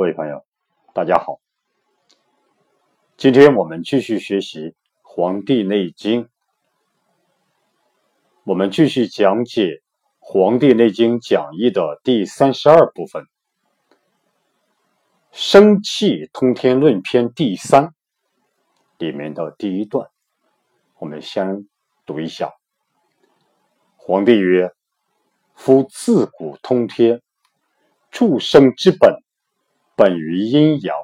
各位朋友，大家好。今天我们继续学习《黄帝内经》，我们继续讲解《黄帝内经讲义》的第三十二部分——生气通天论篇第三里面的第一段。我们先读一下：黄帝曰：“夫自古通天，诸生之本。”本于阴阳，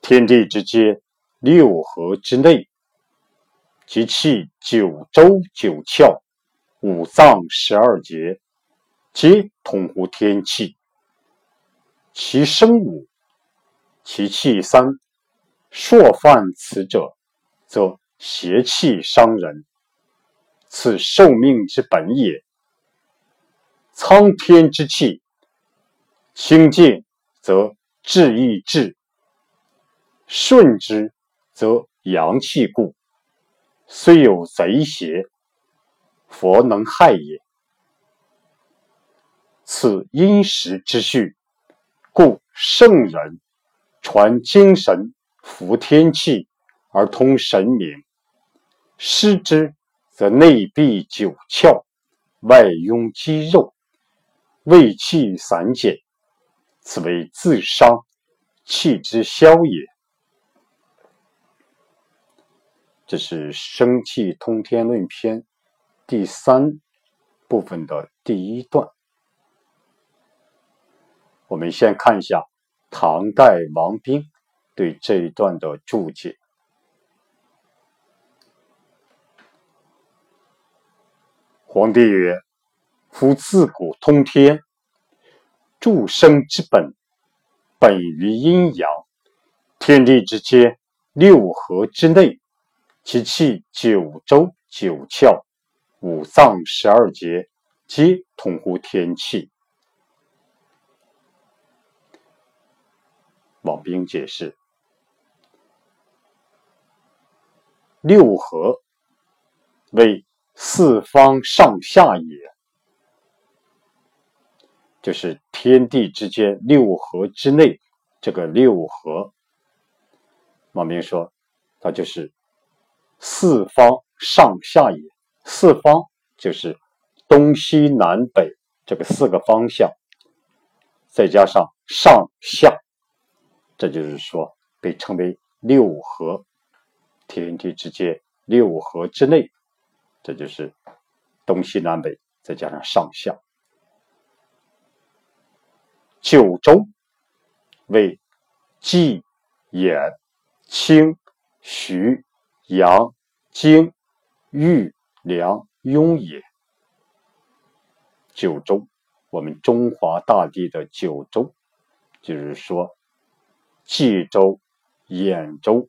天地之间，六合之内，其气九州九窍，五脏十二节，皆通乎天气。其生五，其气三。朔犯此者，则邪气伤人，此受命之本也。苍天之气，清静。则志亦志，顺之则阳气固。虽有贼邪，佛能害也。此因时之序，故圣人传精神，服天气而通神明。失之，则内闭九窍，外壅肌肉，胃气散减。此为自伤，气之消也。这是《生气通天论篇》第三部分的第一段。我们先看一下唐代王冰对这一段的注解。皇帝曰：“夫自古通天。”诸生之本，本于阴阳。天地之间，六合之内，其气九州九窍，五脏十二节，皆通乎天气。王冰解释：六合为四方上下也。就是天地之间六合之内，这个六合，马明说，它就是四方上下也。四方就是东西南北这个四个方向，再加上上下，这就是说被称为六合。天地之间六合之内，这就是东西南北，再加上上下。九州为纪、兖、青、徐、阳、经、豫、梁、雍也。九州，我们中华大地的九州，就是说冀州、兖州、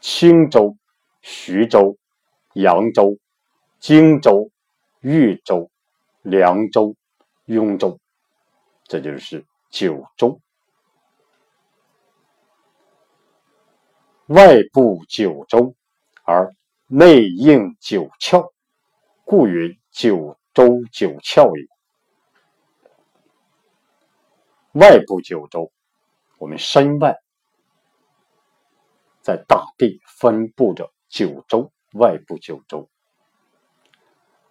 青州、徐州、扬州、荆州、豫州、凉州、雍州。这就是九州，外部九州而内应九窍，故云九州九窍也。外部九州，我们身外在大地分布着九州，外部九州，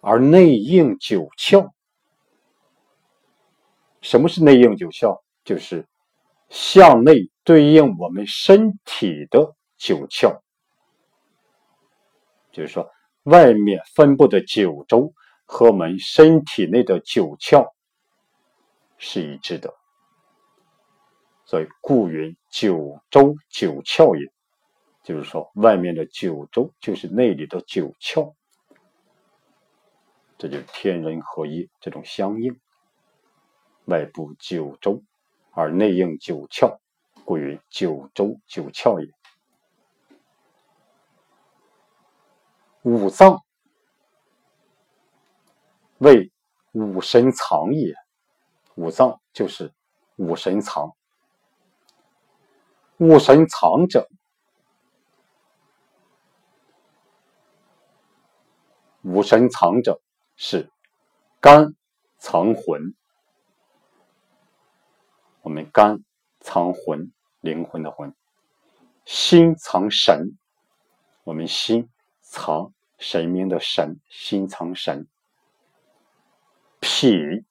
而内应九窍。什么是内应九窍？就是向内对应我们身体的九窍，就是说外面分布的九州和我们身体内的九窍是一致的，所以故云九州九窍也。就是说，外面的九州就是内里的九窍，这就是天人合一这种相应。外部九州，而内应九窍，故曰九州九窍也。五脏为五神藏也，五脏就是五神藏。五神藏者，五神藏者是肝藏魂。我们肝藏魂，灵魂的魂；心藏神，我们心藏神明的神，心藏神；脾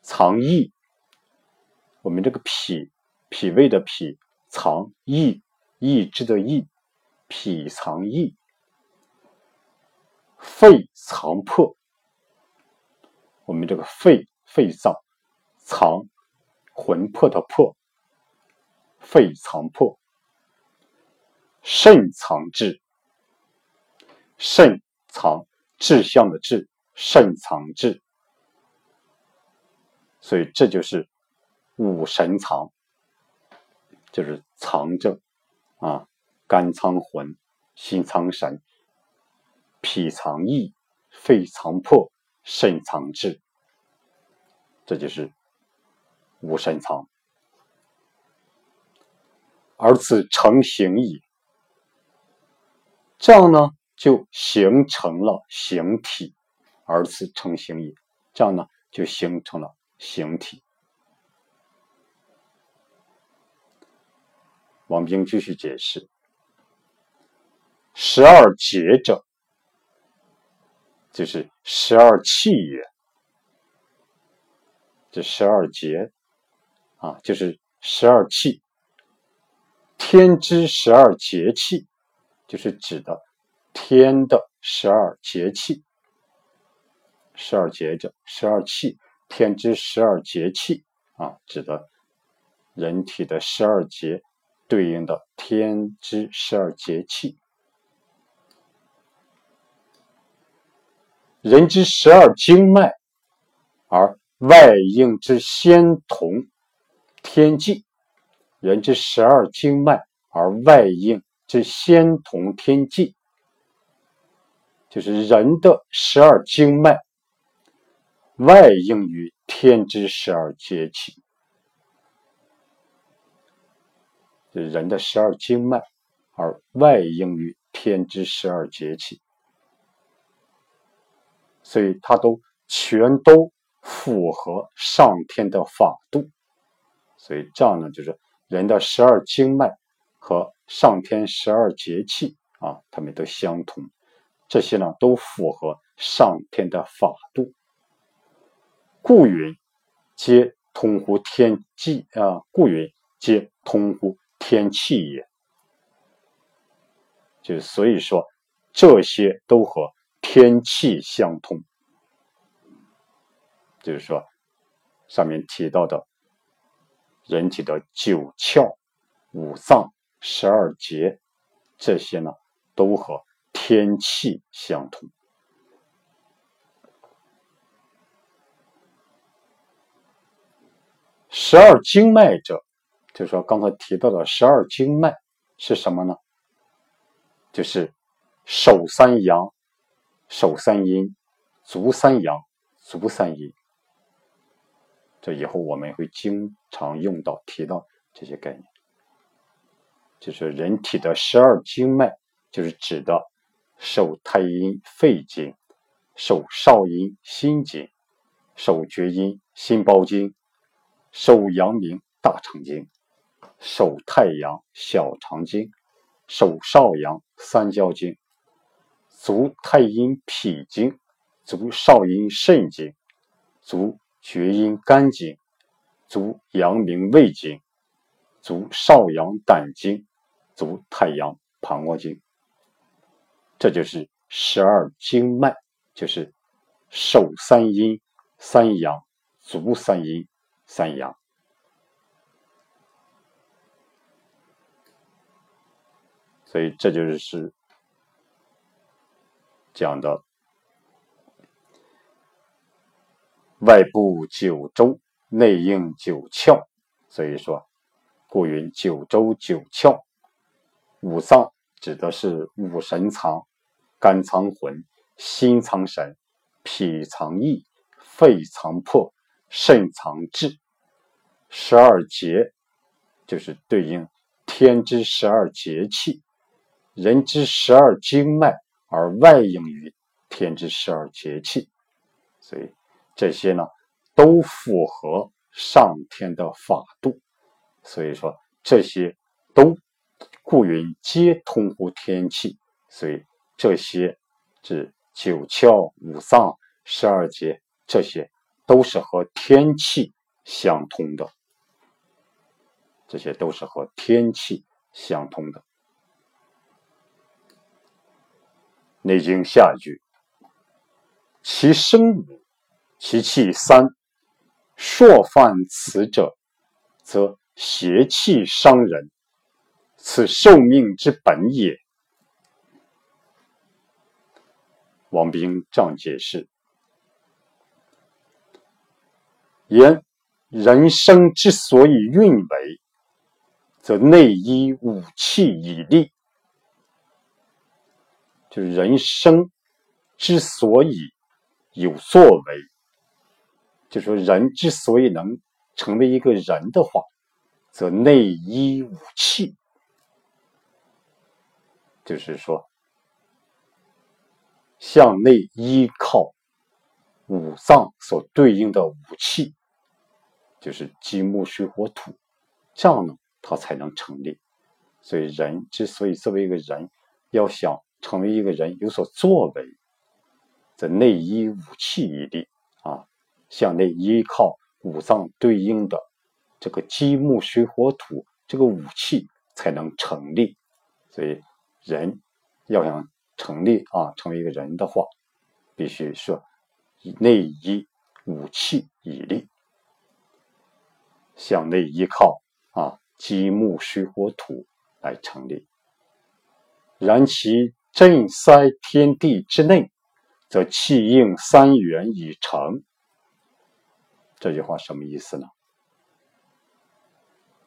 藏意，我们这个脾，脾胃的脾藏意，意志的意，脾藏意；肺藏魄，我们这个肺，肺脏藏魂魄的魄。肺藏魄，肾藏志，肾藏志向的志，肾藏志，所以这就是五神藏，就是藏着啊，肝藏魂，心藏神，脾藏意，肺藏魄，肾藏志，这就是无神藏。而此成形矣，这样呢就形成了形体，而此成形矣，这样呢就形成了形体。王冰继续解释：十二节者，就是十二气也。这十二节啊，就是十二气。天之十二节气，就是指的天的十二节气。十二节叫，十二气，天之十二节气啊，指的人体的十二节对应的天之十二节气。人之十二经脉，而外应之先同天际。人之十二经脉，而外应之先同天际，就是人的十二经脉外应于天之十二节气。就是人的十二经脉，而外应于天之十二节气，所以它都全都符合上天的法度。所以这样呢，就是。人的十二经脉和上天十二节气啊，它们都相同，这些呢都符合上天的法度，故云皆通乎天际啊，故云皆通乎天气也。就所以说，这些都和天气相通，就是说上面提到的。人体的九窍、五脏、十二节，这些呢，都和天气相同。十二经脉者，就是说刚才提到的十二经脉是什么呢？就是手三阳、手三阴、足三阳、足三阴。这以后我们会经常用到、提到这些概念，就是人体的十二经脉，就是指的手太阴肺经、手少阴心经、手厥阴心包经、手阳明大肠经、手太阳小肠经、手少阳三焦经、足太阴脾经、足少阴肾经、足。厥阴肝经、足阳明胃经、足少阳胆经、足太阳膀胱经，这就是十二经脉，就是手三阴三阳，足三阴三阳。所以这就是讲的。外部九州，内应九窍，所以说，故云九州九窍。五脏指的是五神藏，肝藏魂，心藏神，脾藏意，肺藏魄，肾藏志。十二节就是对应天之十二节气，人之十二经脉，而外应于天之十二节气，所以。这些呢，都符合上天的法度，所以说这些都故云皆通乎天气，所以这些指九窍、五脏、十二节，这些都是和天气相通的。这些都是和天气相通的。《内经》下一句：“其生五，其气三。朔犯此者，则邪气伤人，此受命之本也。”王冰这样解释：“言人生之所以运为。”则内依五气以立，就是人生之所以有作为，就说人之所以能成为一个人的话，则内依五气，就是说向内依靠五脏所对应的五气，就是金木水火土，这样呢。他才能成立，所以人之所以作为一个人，要想成为一个人有所作为，则内依五气以立啊，向内依靠五脏对应的这个金木水火土这个五气才能成立。所以人要想成立啊，成为一个人的话，必须说内依五气以立，向内依靠啊。金木水火土来成立，然其震塞天地之内，则气应三元以成。这句话什么意思呢？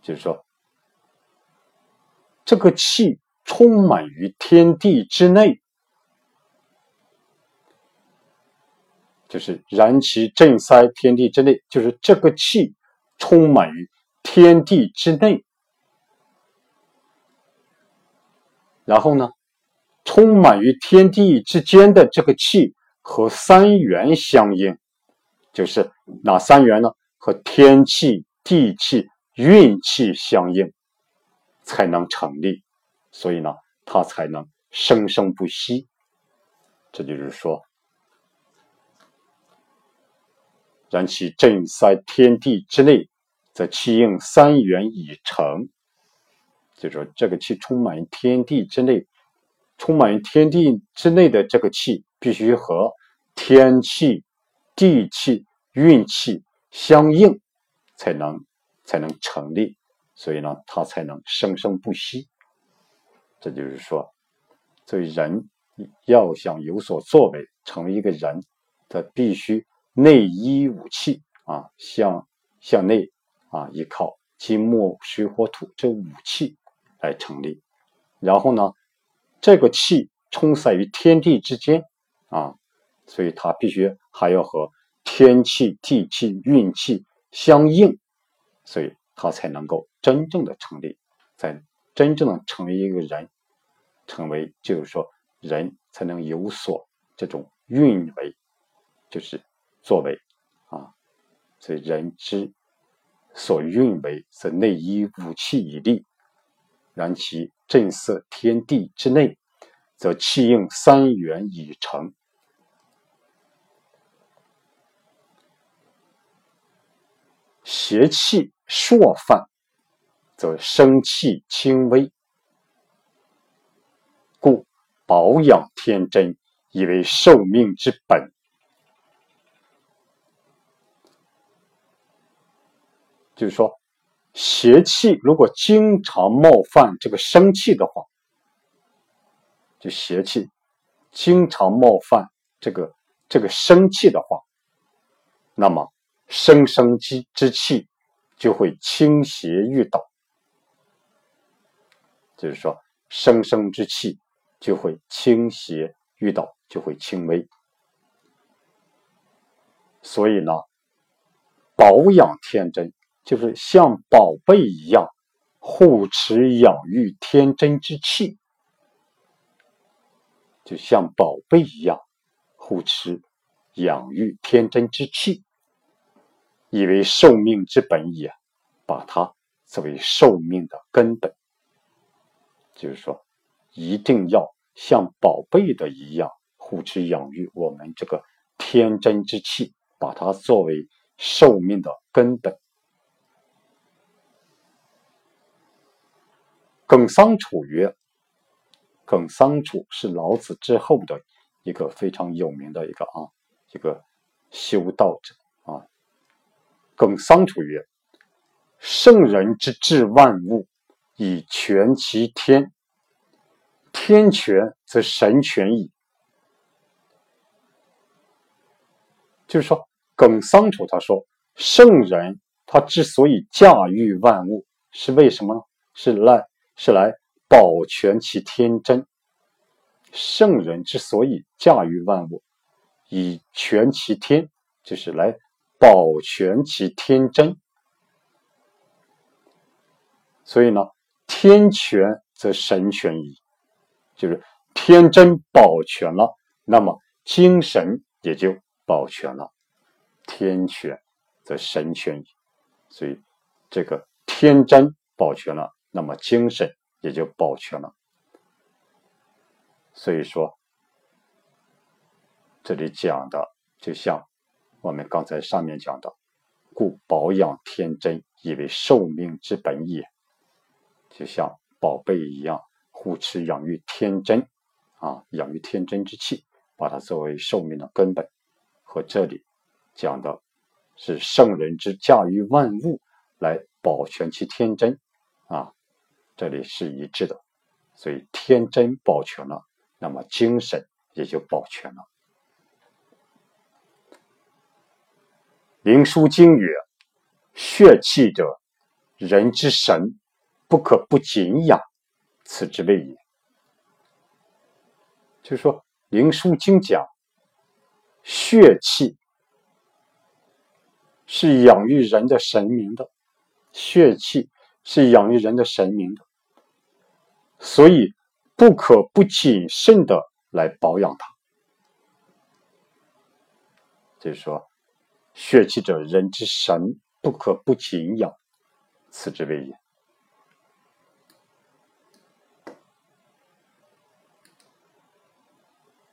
就是说，这个气充满于天地之内，就是燃其震塞天地之内，就是这个气充满于。天地之内，然后呢，充满于天地之间的这个气和三元相应，就是哪三元呢？和天气、地气、运气相应，才能成立。所以呢，它才能生生不息。这就是说，然其震塞天地之内。则气应三元以成，就说这个气充满天地之内，充满天地之内的这个气，必须和天气、地气、运气相应，才能才能成立，所以呢，它才能生生不息。这就是说，作为人要想有所作为，成为一个人，他必须内依五气啊，向向内。啊，依靠金木水火土这五气来成立，然后呢，这个气充塞于天地之间啊，所以它必须还要和天气、地气、运气相应，所以它才能够真正的成立，在真正的成为一个人，成为就是说人才能有所这种运为，就是作为啊，所以人之。所运为，则内依五气以立；然其震塞天地之内，则气应三元以成。邪气朔犯，则生气轻微，故保养天真，以为受命之本。就是说，邪气如果经常冒犯这个生气的话，就邪气经常冒犯这个这个生气的话，那么生生之之气就会倾斜欲倒。就是说，生生之气就会倾斜欲倒，就会轻微。所以呢，保养天真。就是像宝贝一样护持养育天真之气，就像宝贝一样护持养育天真之气，以为受命之本也，把它作为寿命的根本。就是说，一定要像宝贝的一样护持养育我们这个天真之气，把它作为寿命的根本。耿桑楚曰：“耿桑楚是老子之后的一个非常有名的一个啊一个修道者耿桑楚曰：‘圣人之治万物，以全其天。天全则神全矣。’就是说，耿桑楚他说，圣人他之所以驾驭万物，是为什么呢？是来。”是来保全其天真。圣人之所以驾驭万物，以全其天，就是来保全其天真。所以呢，天全则神全矣，就是天真保全了，那么精神也就保全了。天全则神全矣，所以这个天真保全了。那么精神也就保全了。所以说，这里讲的就像我们刚才上面讲的，故保养天真，以为寿命之本也。就像宝贝一样，护持养育天真啊，养育天真之气，把它作为寿命的根本。和这里讲的是圣人之驾驭万物，来保全其天真啊。这里是一致的，所以天真保全了，那么精神也就保全了。灵枢经曰：“血气者，人之神，不可不敬仰，此之谓也。”就是说，灵枢经讲，血气是养育人的神明的，血气是养育人的神明的。所以，不可不谨慎的来保养它。就是说，血气者，人之神，不可不谨养，此之谓也。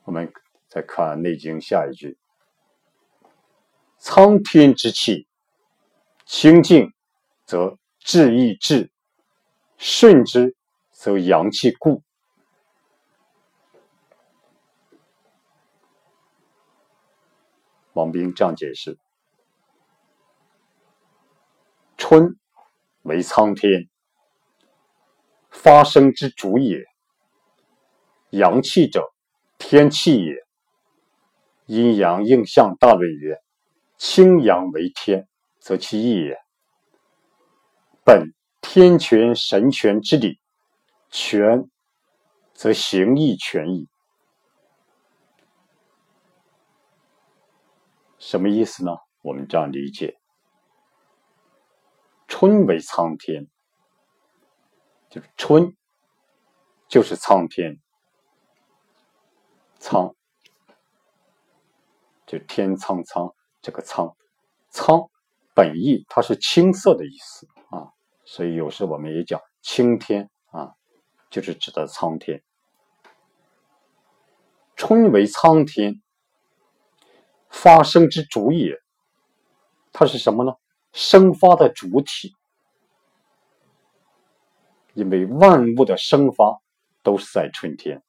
我们再看《内经》下一句：“苍天之气，清静则志亦至，顺之。”则阳气固。王冰这样解释：春为苍天，发生之主也。阳气者，天气也。阴阳应象大论曰：清阳为天，则其义也。本天权神权之理。权，则形亦权矣。什么意思呢？我们这样理解：春为苍天，就是春，就是苍天，苍，就天苍苍，这个苍，苍本意它是青色的意思啊，所以有时我们也讲青天啊。就是指的苍天，春为苍天，发生之主也。它是什么呢？生发的主体。因为万物的生发都是在春天，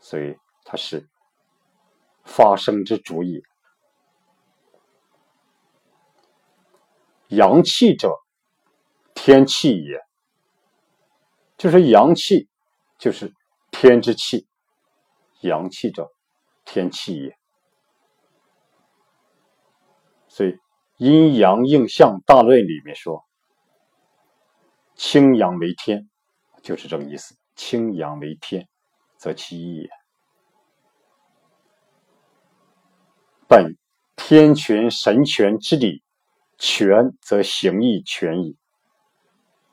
所以它是发生之主也。阳气者，天气也。就是阳气，就是天之气，阳气者，天气也。所以《阴阳应象大论》里面说：“清阳为天”，就是这个意思。清阳为天，则其意也。本天权神权之理，权则形亦权矣。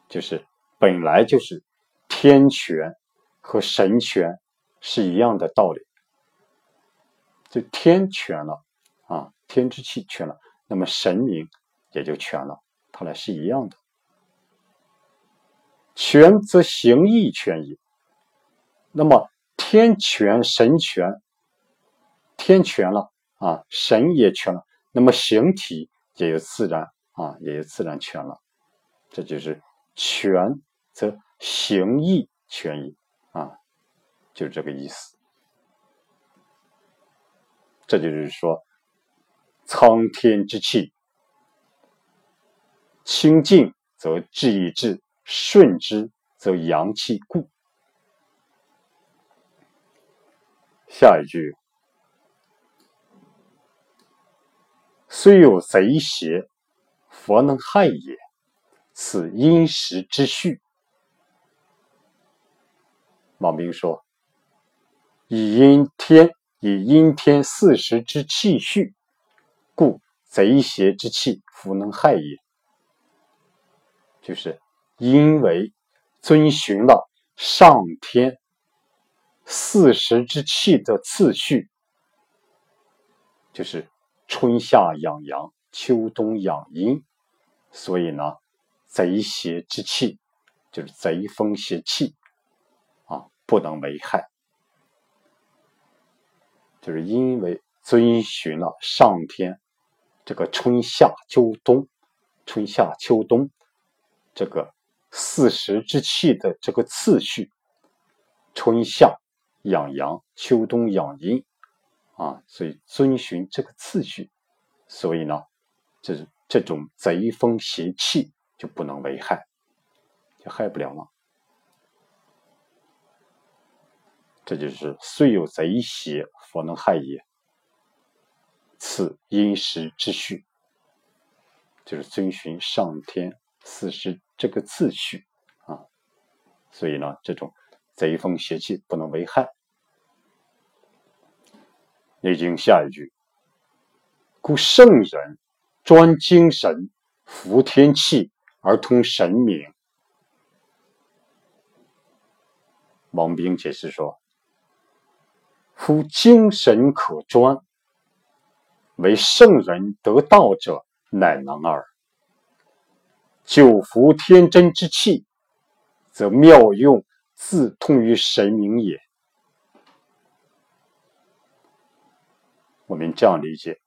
就是本来就是。天权和神权是一样的道理，就天权了啊，天之气全了，那么神明也就全了，它俩是一样的。权则形意权矣。那么天权、神权，天权了啊，神也权了，那么形体也就自然啊，也就自然权了。这就是权则形意权矣啊，就是这个意思。这就是说，苍天之气清静，则志以志；顺之，则阳气固。下一句，虽有贼邪，佛能害也。此因时之序。王兵说：“以阴天，以阴天四时之气序，故贼邪之气，弗能害也。”就是因为遵循了上天四时之气的次序，就是春夏养阳，秋冬养阴，所以呢。贼邪之气，就是贼风邪气啊，不能为害。就是因为遵循了上天这个春夏秋冬、春夏秋冬这个四时之气的这个次序，春夏养阳，秋冬养阴啊，所以遵循这个次序，所以呢，这这种贼风邪气。就不能为害，就害不了了。这就是虽有贼邪，佛能害也。此因时之序，就是遵循上天四时这个次序啊。所以呢，这种贼风邪气不能为害。内经下一句：故圣人专精神，服天气。而通神明，王冰解释说：“夫精神可专，为圣人得道者，乃能耳。久服天真之气，则妙用自通于神明也。”我们这样理解：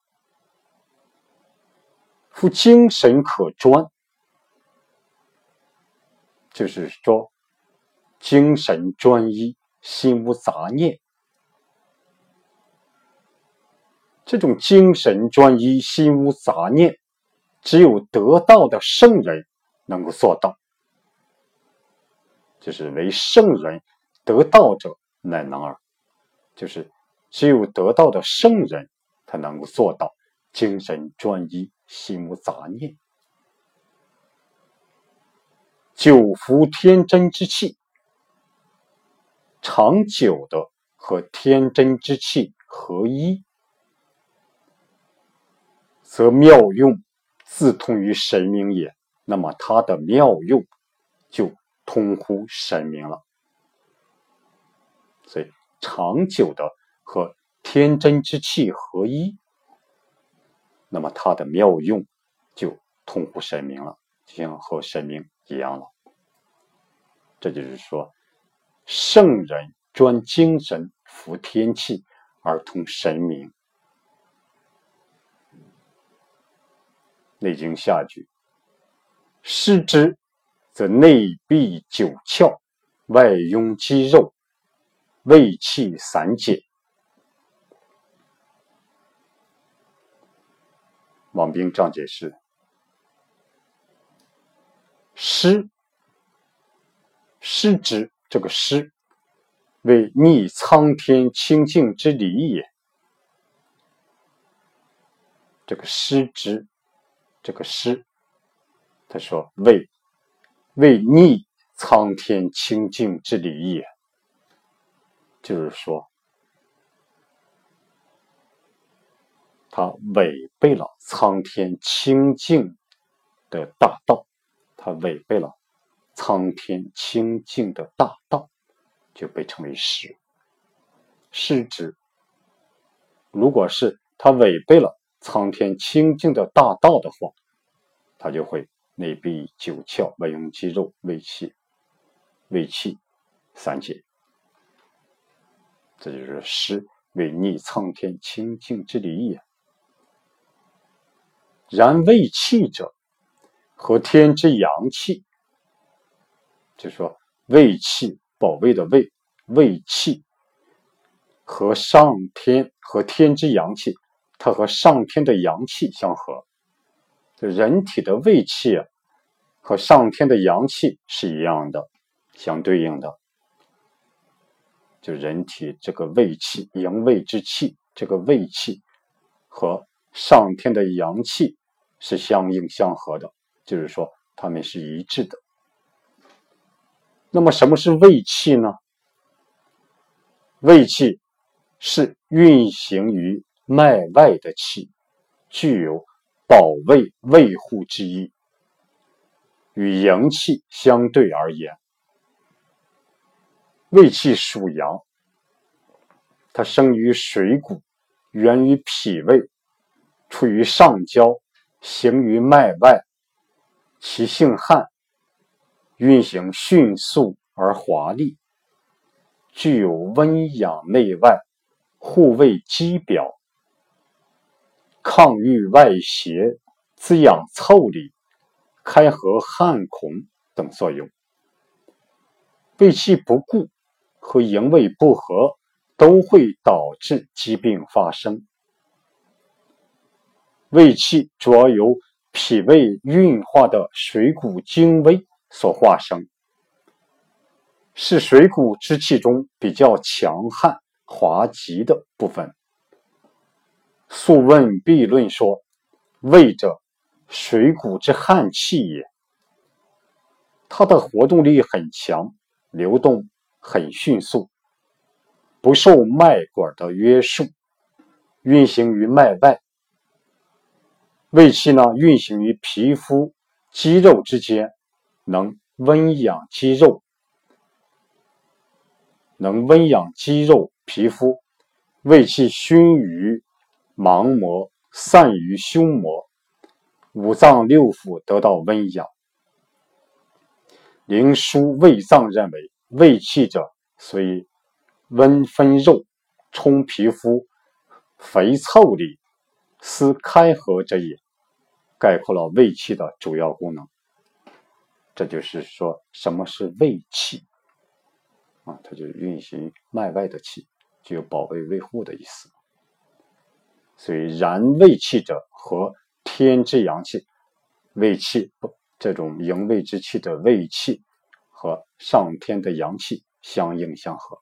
夫精神可专。就是说，精神专一，心无杂念。这种精神专一、心无杂念，只有得道的圣人能够做到。就是为圣人得道者，乃能尔。就是只有得道的圣人，才能够做到精神专一、心无杂念。久服天真之气，长久的和天真之气合一，则妙用自通于神明也。那么它的妙用就通乎神明了。所以，长久的和天真之气合一，那么它的妙用就通乎神明了，就像和神明。一样了，这就是说，圣人专精神服天气而通神明。内经下句：失之，则内闭九窍，外壅肌肉，胃气散解。王冰这样解释。失失之，这个失为逆苍天清净之理也。这个失之，这个失，他说为为逆苍天清净之理也，就是说，他违背了苍天清净的大道。他违背了苍天清净的大道，就被称为失。是指，如果是他违背了苍天清净的大道的话，他就会内闭九窍，外用肌肉、胃气胃气三结。这就是湿为逆苍天清净之理也。然胃气者，和天之阳气，就说胃气保卫的胃，胃气和上天和天之阳气，它和上天的阳气相合。人体的胃气啊，和上天的阳气是一样的，相对应的。就人体这个胃气，营卫之气，这个胃气和上天的阳气是相应相合的，就是说它们是一致的。那么什么是胃气呢？胃气是运行于脉外的气，具有保卫、卫护之意，与阳气相对而言。胃气属阳，它生于水谷，源于脾胃，处于上焦，行于脉外，其性悍，运行迅速而华丽，具有温养内外、护卫肌表、抗御外邪、滋养腠理、开合汗孔等作用。胃气不固。和营卫不和都会导致疾病发生。胃气主要由脾胃运化的水谷精微所化生，是水谷之气中比较强悍、滑急的部分。《素问必论》说：“胃者，水谷之悍气也。它的活动力很强，流动。”很迅速，不受脉管的约束，运行于脉外。胃气呢，运行于皮肤、肌肉之间，能温养肌肉，能温养肌肉、皮肤。胃气熏于盲膜，散于胸膜，五脏六腑得到温养。灵枢胃脏认为。胃气者，所以温分肉，充皮肤，肥腠理，司开合者也。概括了胃气的主要功能。这就是说，什么是胃气啊？它就是运行脉外的气，具有保卫卫护的意思。所以，然胃气者，和天之阳气，胃气不这种营卫之气的胃气。和上天的阳气相应相合，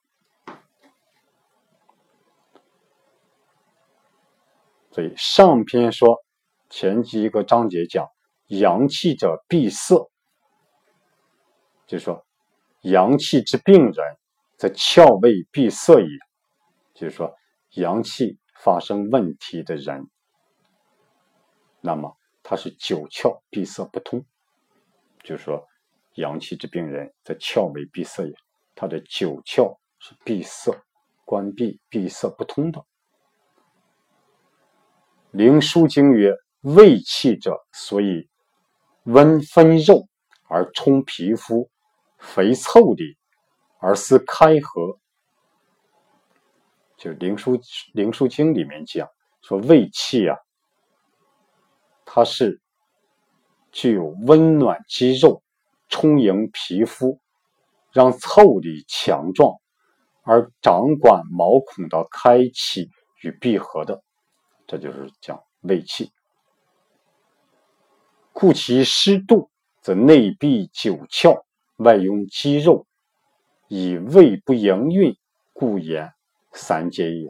所以上篇说前几个章节讲阳气者闭塞，就说阳气之病人则窍胃闭塞也，就是说阳气发生问题的人，那么他是九窍闭塞不通，就是说。阳气之病人则窍为闭塞也，他的九窍是闭塞、关闭、闭塞不通的。《灵枢经》曰：“胃气者，所以温分肉而充皮肤，肥腠理而思开合。”就是《灵枢灵枢经》里面讲说，胃气啊，它是具有温暖肌肉。充盈皮肤，让腠理强壮，而掌管毛孔的开启与闭合的，这就是讲胃气。故其湿度，则内闭九窍，外用肌肉，以胃不营运，故言三结也。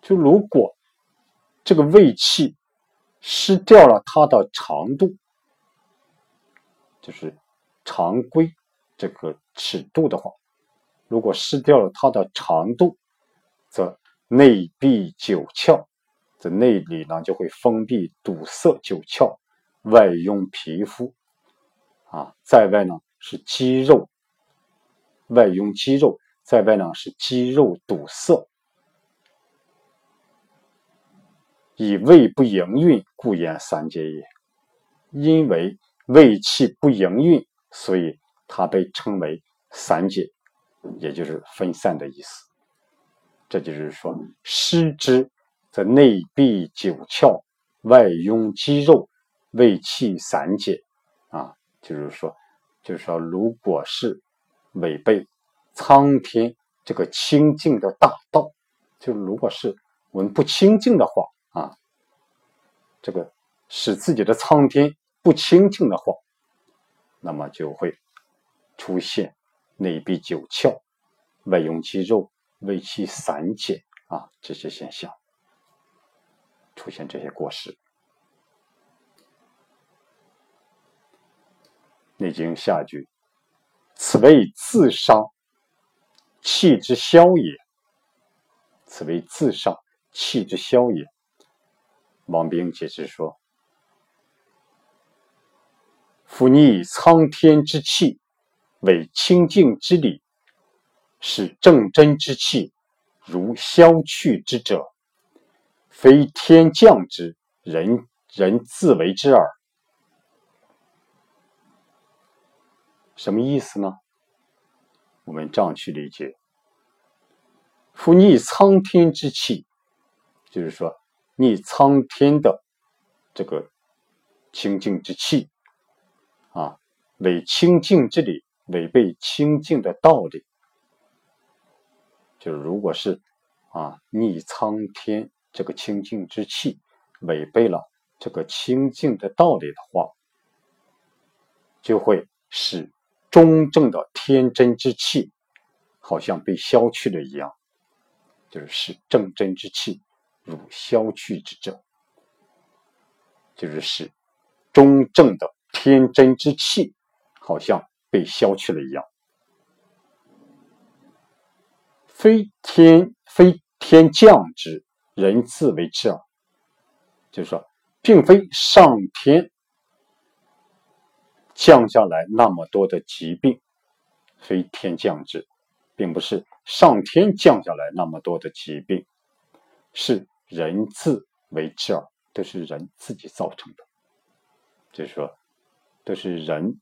就如果这个胃气失掉了它的长度。就是常规这个尺度的话，如果失掉了它的长度，则内闭九窍，则内里呢就会封闭堵塞九窍，外拥皮肤，啊，在外呢是肌肉，外用肌肉，在外呢是肌肉堵塞，以胃不营运，故言三结也，因为。胃气不营运，所以它被称为散解，也就是分散的意思。这就是说，失之则内闭九窍，外壅肌肉，胃气散解。啊，就是说，就是说，如果是违背苍天这个清净的大道，就如果是我们不清净的话啊，这个使自己的苍天不清净的话，那么就会出现内闭九窍，外壅肌肉。胃气散解啊，这些现象出现这些过失，《内经》下句：“此为自伤，气之消也。”此为自上，气之消也。王冰解释说：“夫逆苍天之气，为清净之理。”是正真之气，如消去之者，非天降之，人人自为之耳。什么意思呢？我们这样去理解：夫逆苍天之气，就是说逆苍天的这个清净之气啊，违清净之理，违背清净的道理。就如果是啊逆苍天这个清净之气，违背了这个清净的道理的话，就会使中正的天真之气好像被消去了一样，就是使正真之气如消去之者，就是使中正的天真之气好像被消去了一样。非天非天降之，人自为之啊。就是说，并非上天降下来那么多的疾病，非天降之，并不是上天降下来那么多的疾病，是人自为之，都是人自己造成的。就是说，都是人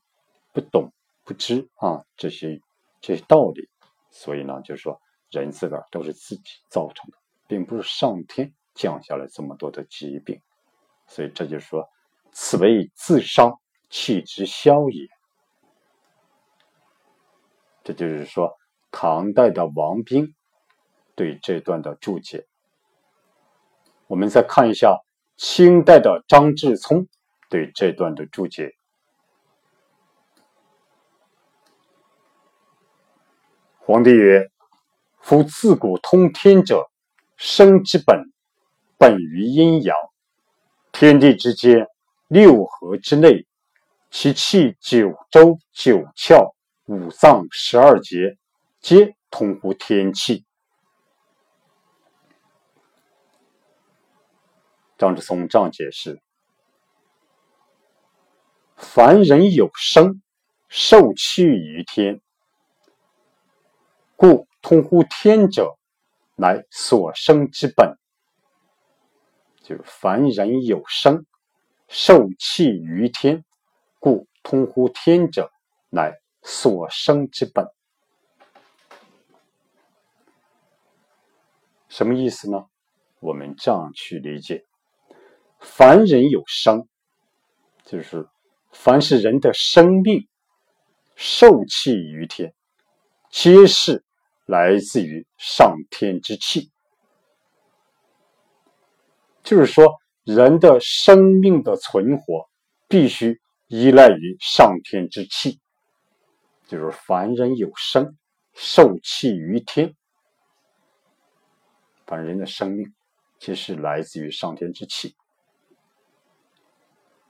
不懂不知啊这些这些道理，所以呢，就是说。人自个儿都是自己造成的，并不是上天降下来这么多的疾病，所以这就是说，此为自伤，气之消也。这就是说，唐代的王冰对这段的注解。我们再看一下清代的张志聪对这段的注解。皇帝曰。夫自古通天者，生之本，本于阴阳。天地之间，六合之内，其气九州九窍五脏十二节，皆通乎天气。张之松这样解释：凡人有生，受气于天，故。通乎天者，乃所生之本。就凡人有生，受气于天，故通乎天者，乃所生之本。什么意思呢？我们这样去理解：凡人有生，就是凡是人的生命受气于天，皆是。来自于上天之气，就是说，人的生命的存活必须依赖于上天之气，就是凡人有生，受气于天。凡人的生命其实来自于上天之气，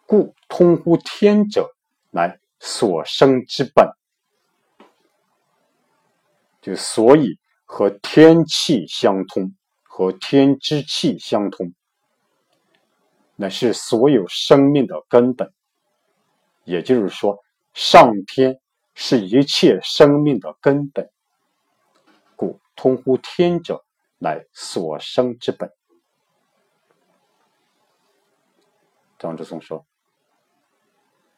故通乎天者，乃所生之本。就所以和天气相通，和天之气相通，乃是所有生命的根本。也就是说，上天是一切生命的根本，故通乎天者，乃所生之本。张之松说：“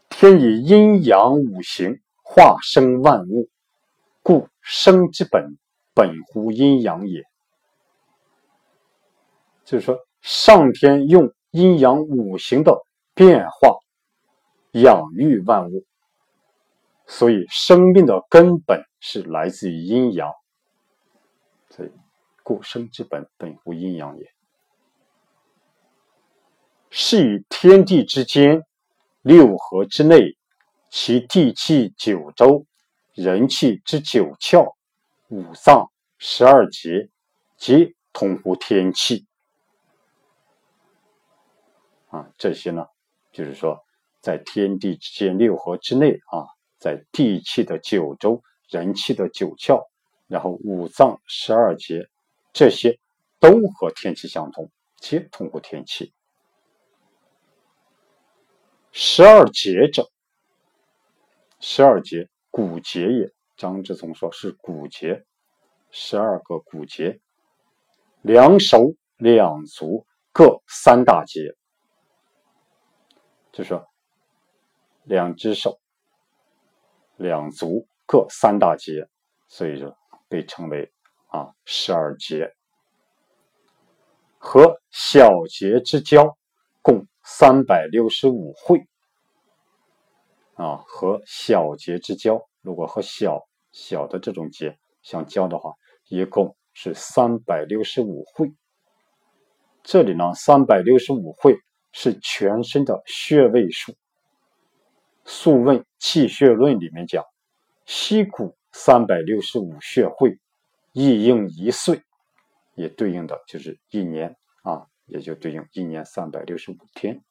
天以阴阳五行化生万物，故生之本本乎阴阳也。就是说，上天用阴阳五行的变化养育万物，所以生命的根本是来自于阴阳。所以，故生之本本乎阴阳也。是以天地之间，六合之内，其地气九州，人气之九窍，五脏十二节，皆通乎天气。啊，这些呢，就是说，在天地之间六合之内啊，在地气的九州，人气的九窍，然后五脏十二节，这些都和天气相通，皆通乎天气。十二节者，十二节骨节也。张之聪说是骨节，十二个骨节，两手两足各三大节，就说两只手、两足各三大节，所以说被称为啊十二节。和小节之交，共。三百六十五会啊，和小节之交，如果和小小的这种节相交的话，一共是三百六十五会。这里呢，三百六十五会是全身的穴位数。《素问·气血论》里面讲，膝骨三百六十五穴会，一应一岁，也对应的就是一年啊。也就对应一年三百六十五天，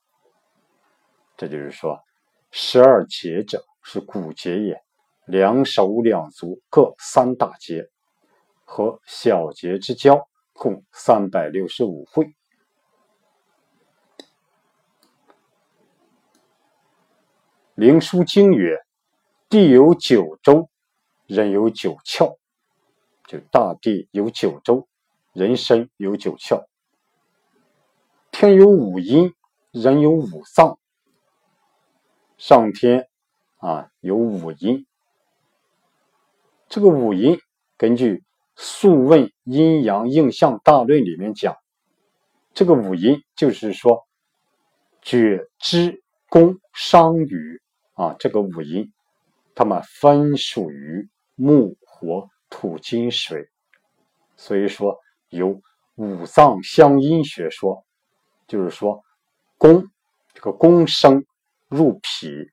这就是说，十二节者是骨节也，两手两足各三大节，和小节之交共三百六十五会。《灵枢经》曰：“地有九州，人有九窍。”就大地有九州，人身有九窍。天有五阴，人有五脏。上天啊有五阴，这个五阴根据《素问·阴阳应象大论》里面讲，这个五阴就是说，厥、支、宫、商、羽啊，这个五阴，它们分属于木、火、土、金、水，所以说有五脏相阴学说。就是说，宫这个宫生入脾，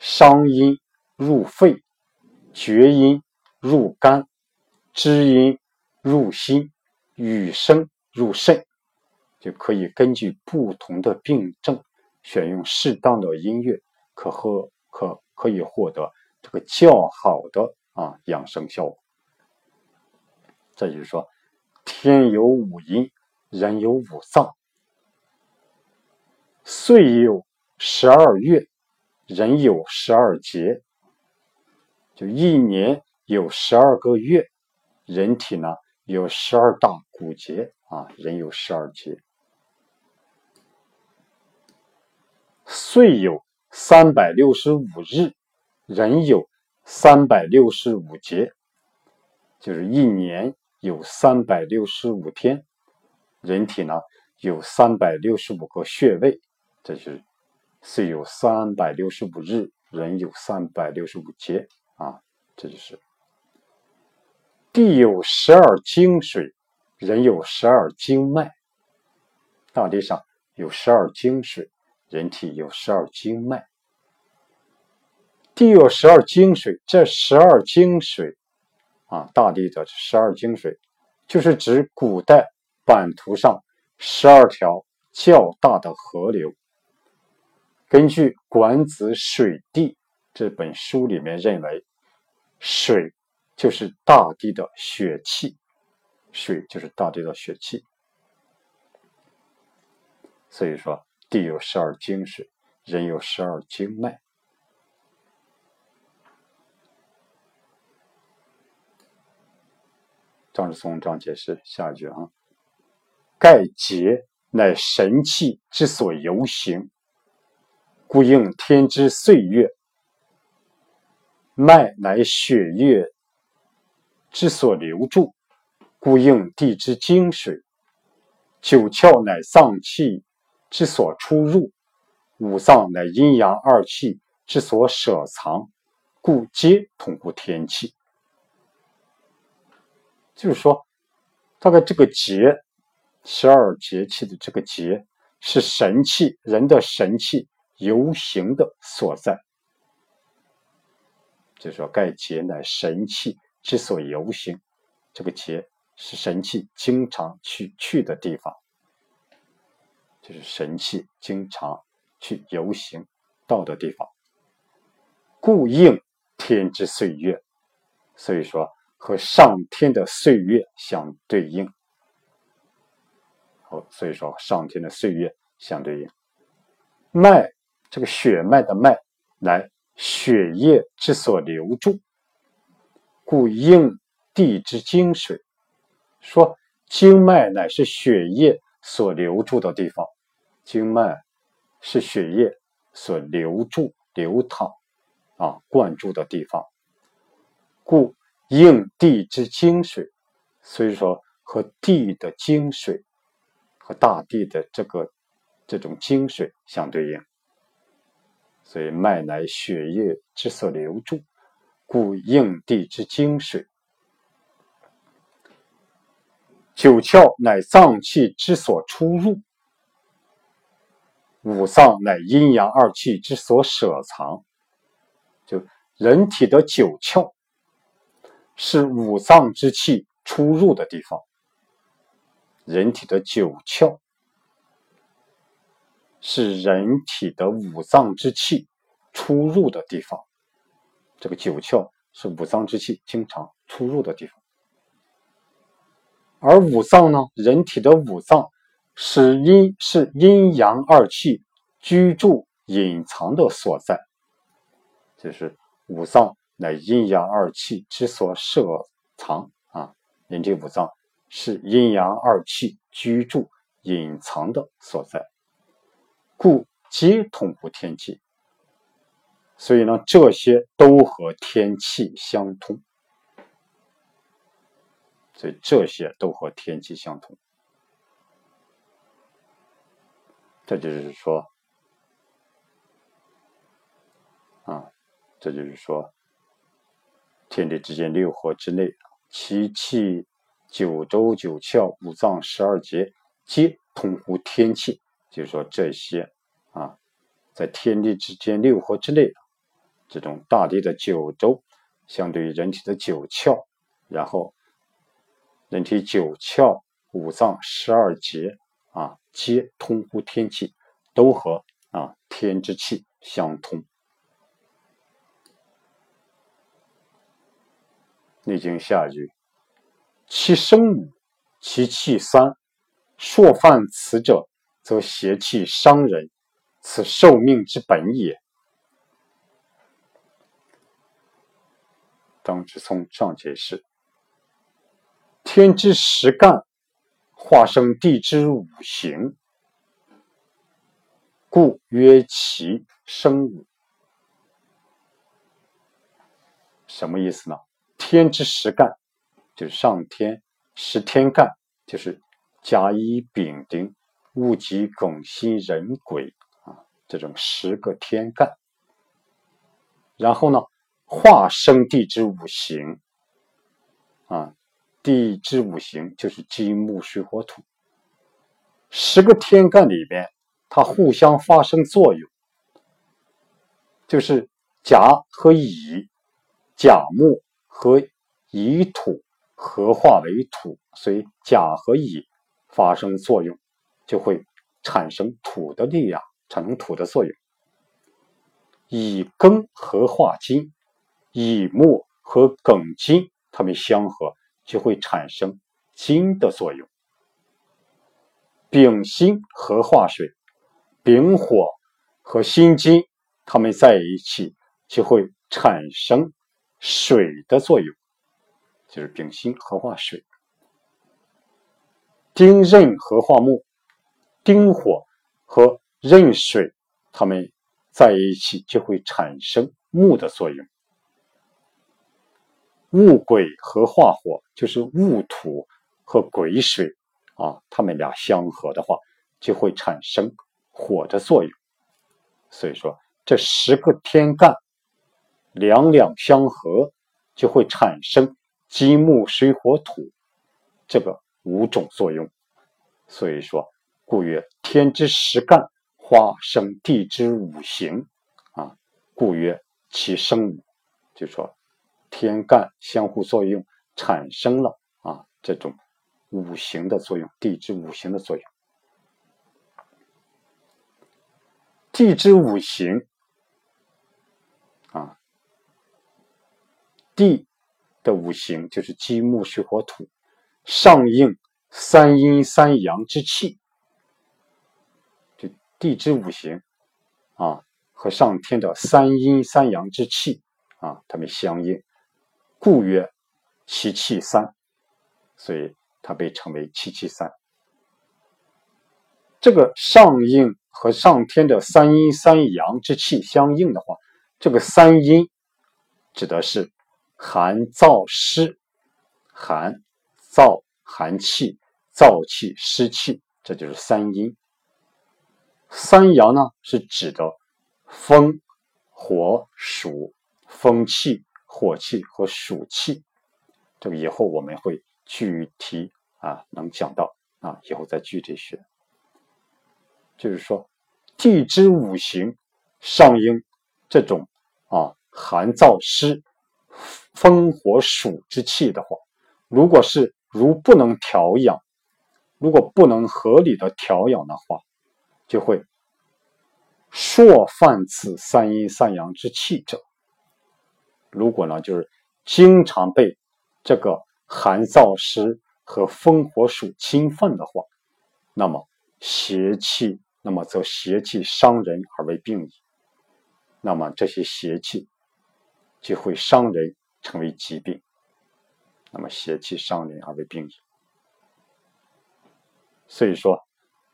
伤阴入肺，厥阴入肝，支阴入心，羽生入肾，就可以根据不同的病症，选用适当的音乐，可获可可以获得这个较好的啊养生效果。这就是说，天有五阴，人有五脏。岁有十二月，人有十二节，就一年有十二个月，人体呢有十二大骨节啊，人有十二节。岁有三百六十五日，人有三百六十五节，就是一年有三百六十五天，人体呢有三百六十五个穴位。这就是岁有三百六十五日，人有三百六十五节啊！这就是地有十二经水，人有十二经脉。大地上有十二经水，人体有十二经脉。地有十二经水，这十二经水啊，大地的十二经水，就是指古代版图上十二条较大的河流。根据《管子·水地》这本书里面认为，水就是大地的血气，水就是大地的血气。所以说，地有十二经水，人有十二经脉。张之松章解释下一句啊：“盖节乃神气之所游行。”故应天之岁月，脉乃血液之所流注，故应地之精水；九窍乃脏气之所出入，五脏乃阴阳二气之所舍藏，故皆通乎天气。就是说，大概这个节，十二节气的这个节，是神气，人的神气游行的所在。就是说，盖节乃神气之所游行，这个节是神气经常去去的地方，就是神气经常去游行到的地方。故应天之岁月，所以说和上天的岁月相对应。哦，所以说上天的岁月相对应。脉，这个血脉的脉，来。血液之所流注，故应地之精水。说经脉乃是血液所流注的地方，经脉是血液所流注、流淌啊灌注的地方，故应地之精水。所以说，和地的精水和大地的这个这种精水相对应。所以脉乃血液之所流注，故应地之精水；九窍乃脏气之所出入，五脏乃阴阳二气之所舍藏。就人体的九窍是五脏之气出入的地方，人体的九窍。是人体的五脏之气出入的地方，这个九窍是五脏之气经常出入的地方。而五脏呢，人体的五脏是阴是阴阳二气居住隐藏的所在，就是五脏乃阴阳二气之所设藏啊，人体五脏是阴阳二气居住隐藏的所在。故皆通乎天气，所以呢，这些都和天气相通，所以这些都和天气相通。这就是说，啊，这就是说，天地之间六合之内，其气、九州、九窍、五脏、十二节，皆通乎天气。就是说，这些啊，在天地之间六合之内，这种大地的九州，相对于人体的九窍，然后人体九窍、五脏、十二节啊，皆通乎天气，都和啊天之气相通。《内经》下句：“其生五，其气三，朔犯此者。”则邪气伤人，此受命之本也。张之聪上解释：天之实干，化生地之五行，故曰其生五。什么意思呢？天之实干，就是上天十天干，就是甲乙丙丁。戊己庚辛壬癸啊，这种十个天干，然后呢，化生地之五行啊，地之五行就是金木水火土，十个天干里边，它互相发生作用，就是甲和乙，甲木和乙土合化为土，所以甲和乙发生作用。就会产生土的力量，产生土的作用。乙庚合化金，乙木和庚金它们相合，就会产生金的作用。丙辛合化水，丙火和辛金它们在一起就会产生水的作用，就是丙辛合化水。丁壬合化木。丁火和壬水，它们在一起就会产生木的作用。戊癸合化火，就是戊土和癸水啊，它们俩相合的话，就会产生火的作用。所以说，这十个天干两两相合，就会产生金木水火土这个五种作用。所以说，故曰天之十干化生地之五行啊，故曰其生五，就说天干相互作用，产生了啊这种五行的作用，地支五行的作用。地支五行地的五行就是金木水火土，上应三阴三阳之气，就地之五行啊和上天的三阴三阳之气啊，它们相应，故曰七气三，所以它被称为七气三。这个上应。和上天的三阴三阳之气相应的话，这个三阴指的是寒、燥、湿。寒、燥、寒气、燥气、湿气，这就是三阴。三阳呢，是指的风、火、暑。风气、火气和暑气，这个以后我们会具体啊，能讲到啊，以后再具体学。就是说，地支五行上应这种啊寒燥湿风火暑之气的话，如果是如不能调养，如果不能合理的调养的话，就会朔犯此三阴三阳之气者。如果呢，就是经常被这个寒燥湿和风火暑侵犯的话，那么邪气。那么则邪气伤人而为病矣。那么这些邪气就会伤人，成为疾病。那么邪气伤人而为病矣。所以说，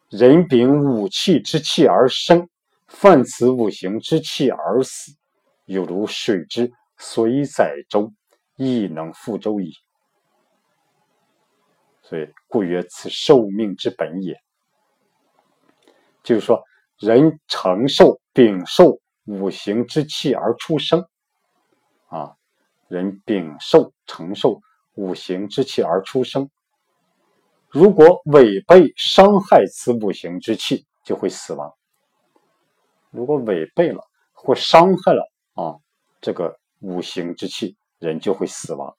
人禀五气之气而生，犯此五行之气而死，有如水之所以载舟，亦能覆舟矣。所以故曰：此受命之本也。就是说，人承受禀受五行之气而出生，啊，人禀受承受五行之气而出生。如果违背伤害此五行之气，就会死亡。如果违背了或伤害了啊这个五行之气，人就会死亡。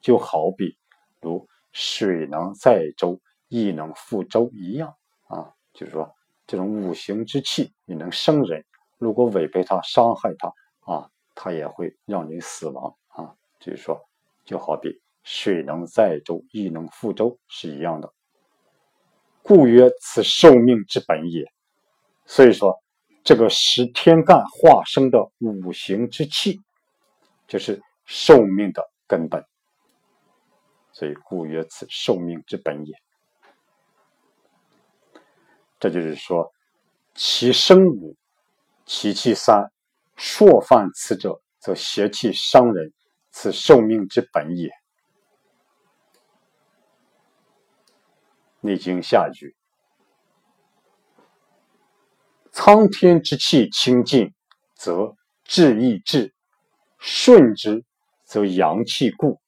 就好比如水能载舟，亦能覆舟一样啊，就是说。这种五行之气也能生人，如果违背它、伤害它啊，它也会让人死亡。就是说，就好比水能载舟，亦能覆舟是一样的。故曰：此受命之本也。所以说，这个十天干化生的五行之气，就是寿命的根本。所以，故曰：此受命之本也。这就是说，其生五，其气三，朔犯此者，则邪气伤人，此受命之本也。《内经》下句：苍天之气清净，则志亦至；顺之，则阳气固。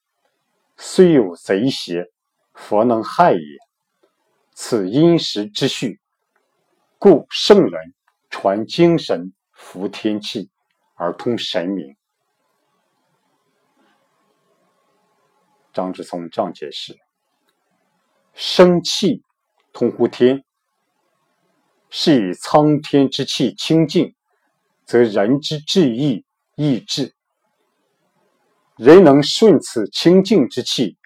虽有贼邪，佛能害也。此阴时之序。故圣人传精神，服天气，而通神明。张之聪这样解释：生气通乎天，是以苍天之气清净，则人之志意亦至。人能顺此清净之气，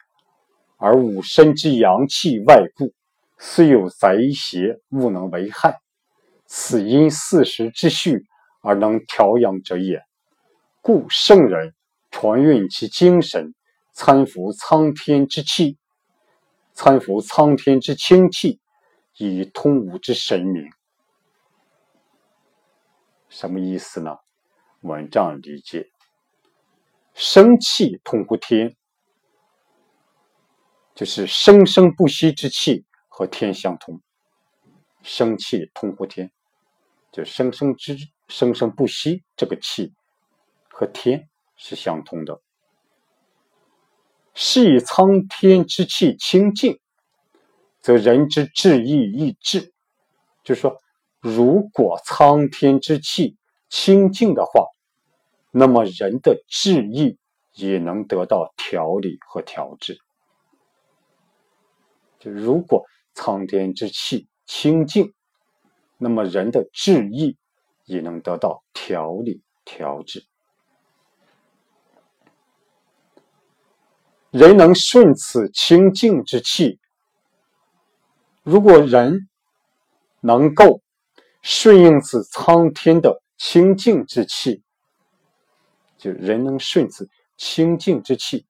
而吾身之阳气外固，虽有贼邪，勿能为害。此因四时之序而能调养者也，故圣人传运其精神，参服苍天之气，参服苍天之清气，以通吾之神明。什么意思呢？文章理解：生气通乎天，就是生生不息之气和天相通，生气通乎天，就生生之生生不息这个气和天是相通的。是以苍天之气清净，则人之志意亦至。就是说，如果苍天之气清净的话，那么人的志意也能得到调理和调治。就如果苍天之气清净，那么人的志意也能得到调理调治。人能顺此清净之气，如果人能够顺应此苍天的清净之气，就人能顺此清净之气，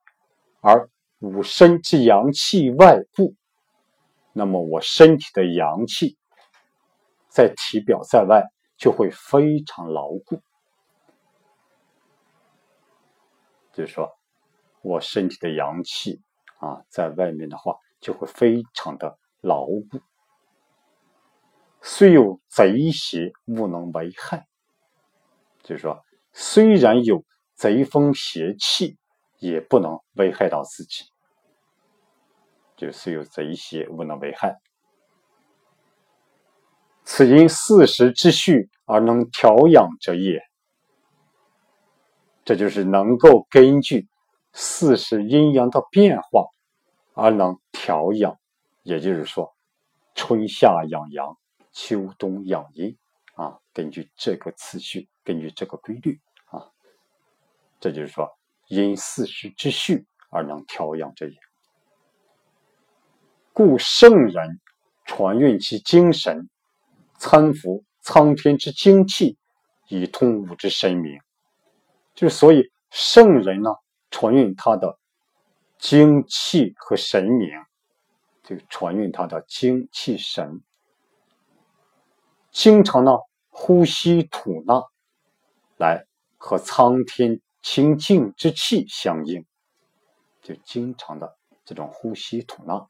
而吾身之阳气外固，那么我身体的阳气在体表在外就会非常牢固，就是说。我身体的阳气啊，在外面的话就会非常的牢固。虽有贼邪，勿能为害。就是说，虽然有贼风邪气，也不能危害到自己。就虽有贼邪，勿能为害。此因四时之序而能调养者也。这就是能够根据。四时阴阳的变化而能调养，也就是说，春夏养阳，秋冬养阴啊。根据这个次序，根据这个规律啊，这就是说，因四时之序而能调养这也。故圣人传运其精神，参服苍天之精气，以通五之神明。就是所以圣人呢。传运他的精气和神明，就传运他的精气神，经常呢呼吸吐纳，来和苍天清净之气相应，就经常的这种呼吸吐纳，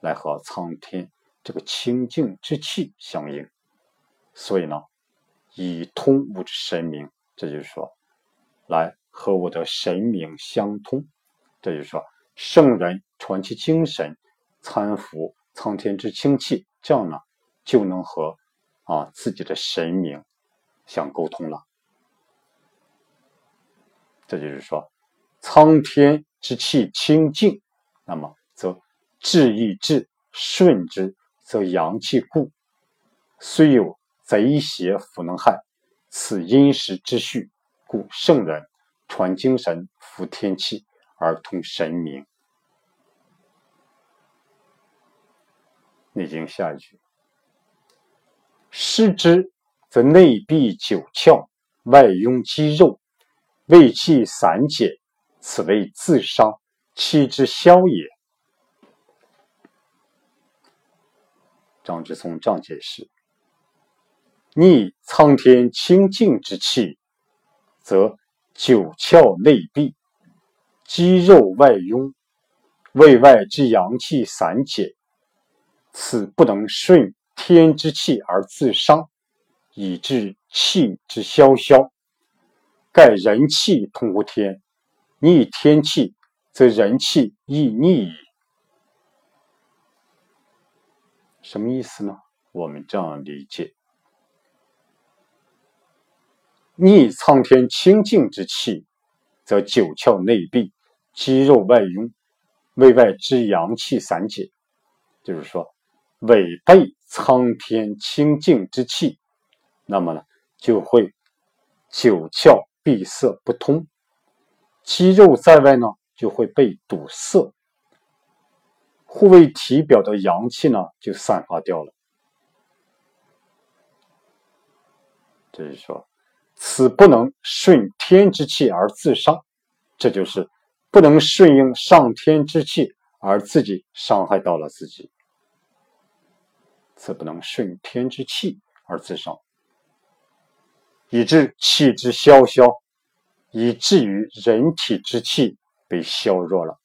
来和苍天这个清净之气相应，所以呢，以通物之神明，这就是说，来。和我的神明相通，这就是说，圣人传其精神，参服苍天之清气，这样呢，就能和啊自己的神明相沟通了。这就是说，苍天之气清净，那么则志亦志顺之，则阳气固。虽有贼邪弗能害，此阴时之序，故圣人。传精神，服天气，而通神明。内经下一句：失之，则内闭九窍，外壅肌肉，胃气散解，此为自伤，气之消也。张之聪这样解释：逆苍天清净之气，则。九窍内闭，肌肉外拥，胃外之阳气散解，此不能顺天之气而自伤，以致气之消消。盖人气通乎天，逆天气，则人气亦逆矣。什么意思呢？我们这样理解。逆苍天清净之气，则九窍内闭，肌肉外拥，胃外之阳气散解。就是说，违背苍天清净之气，那么呢，就会九窍闭塞不通，肌肉在外呢，就会被堵塞，护卫体表的阳气呢，就散发掉了。这是说。此不能顺天之气而自伤，这就是不能顺应上天之气而自己伤害到了自己。此不能顺天之气而自伤，以致气之消消，以至于人体之气被削弱了，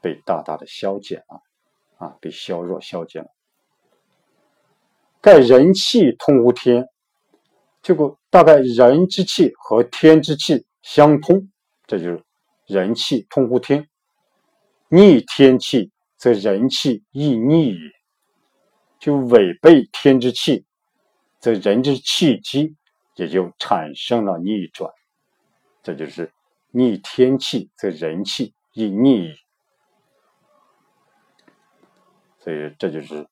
被大大的消减了，啊，被削弱消减了。盖人气通乎天，这个大概人之气和天之气相通，这就是人气通乎天。逆天气，则人气亦逆也。就违背天之气，则人之气机也就产生了逆转。这就是逆天气，则人气亦逆也。所以这就是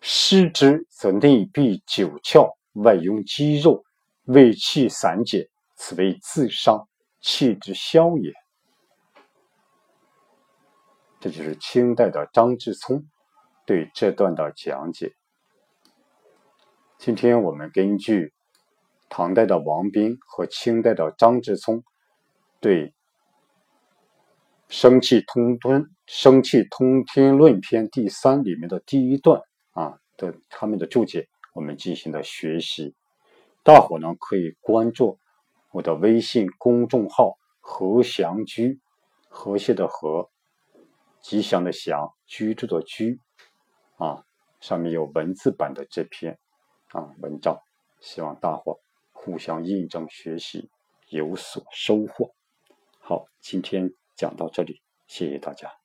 失之，则内闭九窍，外壅肌肉，胃气散解，此为自伤，气之消也。这就是清代的张志聪对这段的讲解。今天我们根据唐代的王彬和清代的张志聪对《生气通吞生气通天论篇》第三里面的第一段啊的他们的注解，我们进行了学习。大伙呢可以关注我的微信公众号“和祥居”，和谐的和。吉祥的祥，居住的居，啊，上面有文字版的这篇啊文章，希望大伙互相印证学习，有所收获。好，今天讲到这里，谢谢大家。